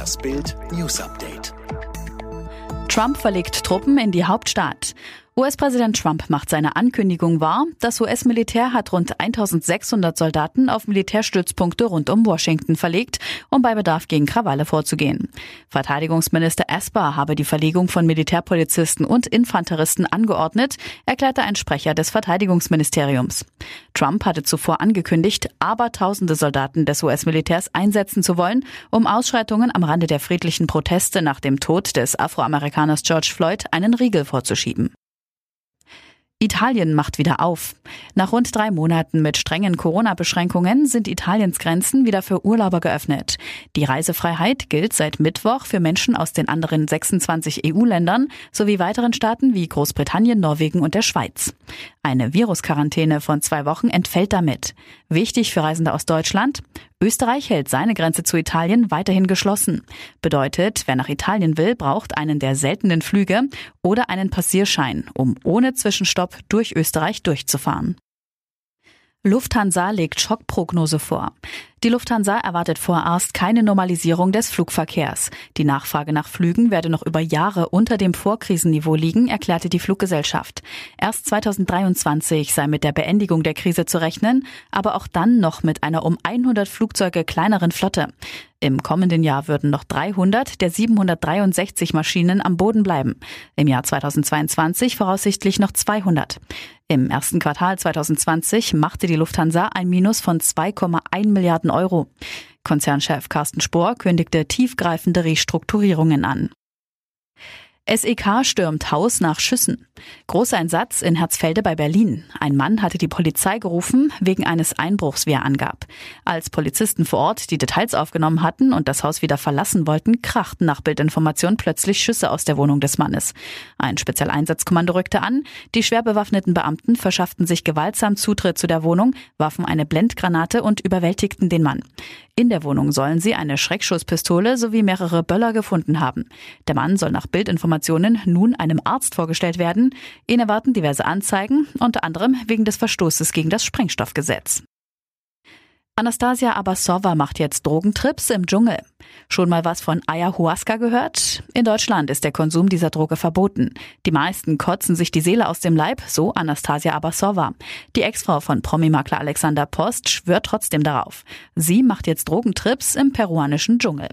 Das Bild News Update. Trump verlegt Truppen in die Hauptstadt. US-Präsident Trump macht seine Ankündigung wahr. Das US-Militär hat rund 1600 Soldaten auf Militärstützpunkte rund um Washington verlegt, um bei Bedarf gegen Krawalle vorzugehen. Verteidigungsminister Esper habe die Verlegung von Militärpolizisten und Infanteristen angeordnet, erklärte ein Sprecher des Verteidigungsministeriums. Trump hatte zuvor angekündigt, aber tausende Soldaten des US-Militärs einsetzen zu wollen, um Ausschreitungen am Rande der friedlichen Proteste nach dem Tod des Afroamerikaners George Floyd einen Riegel vorzuschieben. Italien macht wieder auf. Nach rund drei Monaten mit strengen Corona-Beschränkungen sind Italiens Grenzen wieder für Urlauber geöffnet. Die Reisefreiheit gilt seit Mittwoch für Menschen aus den anderen 26 EU-Ländern sowie weiteren Staaten wie Großbritannien, Norwegen und der Schweiz. Eine Virusquarantäne von zwei Wochen entfällt damit. Wichtig für Reisende aus Deutschland. Österreich hält seine Grenze zu Italien weiterhin geschlossen. Bedeutet, wer nach Italien will, braucht einen der seltenen Flüge oder einen Passierschein, um ohne Zwischenstopp durch Österreich durchzufahren. Lufthansa legt Schockprognose vor. Die Lufthansa erwartet vorerst keine Normalisierung des Flugverkehrs. Die Nachfrage nach Flügen werde noch über Jahre unter dem Vorkrisenniveau liegen, erklärte die Fluggesellschaft. Erst 2023 sei mit der Beendigung der Krise zu rechnen, aber auch dann noch mit einer um 100 Flugzeuge kleineren Flotte. Im kommenden Jahr würden noch 300 der 763 Maschinen am Boden bleiben. Im Jahr 2022 voraussichtlich noch 200. Im ersten Quartal 2020 machte die Lufthansa ein Minus von 2,1 Milliarden Euro. Konzernchef Carsten Spohr kündigte tiefgreifende Restrukturierungen an. SEK stürmt Haus nach Schüssen. Großeinsatz in Herzfelde bei Berlin. Ein Mann hatte die Polizei gerufen wegen eines Einbruchs, wie er angab. Als Polizisten vor Ort die Details aufgenommen hatten und das Haus wieder verlassen wollten, krachten nach Bildinformation plötzlich Schüsse aus der Wohnung des Mannes. Ein Spezialeinsatzkommando rückte an. Die schwer bewaffneten Beamten verschafften sich gewaltsam Zutritt zu der Wohnung, warfen eine Blendgranate und überwältigten den Mann. In der Wohnung sollen sie eine Schreckschusspistole sowie mehrere Böller gefunden haben. Der Mann soll nach Bildinformationen nun einem Arzt vorgestellt werden. Ihn erwarten diverse Anzeigen, unter anderem wegen des Verstoßes gegen das Sprengstoffgesetz. Anastasia Abassova macht jetzt Drogentrips im Dschungel. Schon mal was von Ayahuasca gehört? In Deutschland ist der Konsum dieser Droge verboten. Die meisten kotzen sich die Seele aus dem Leib, so Anastasia Abassova. Die Ex-Frau von Promi-Makler Alexander Post schwört trotzdem darauf. Sie macht jetzt Drogentrips im peruanischen Dschungel.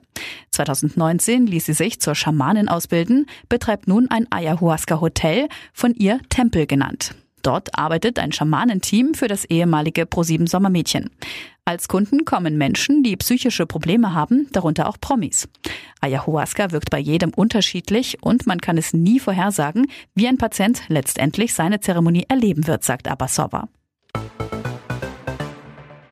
2019 ließ sie sich zur Schamanin ausbilden, betreibt nun ein Ayahuasca-Hotel, von ihr Tempel genannt. Dort arbeitet ein Schamanenteam für das ehemalige ProSieben Sommermädchen. Als Kunden kommen Menschen, die psychische Probleme haben, darunter auch Promis. Ayahuasca wirkt bei jedem unterschiedlich und man kann es nie vorhersagen, wie ein Patient letztendlich seine Zeremonie erleben wird, sagt Abbasova.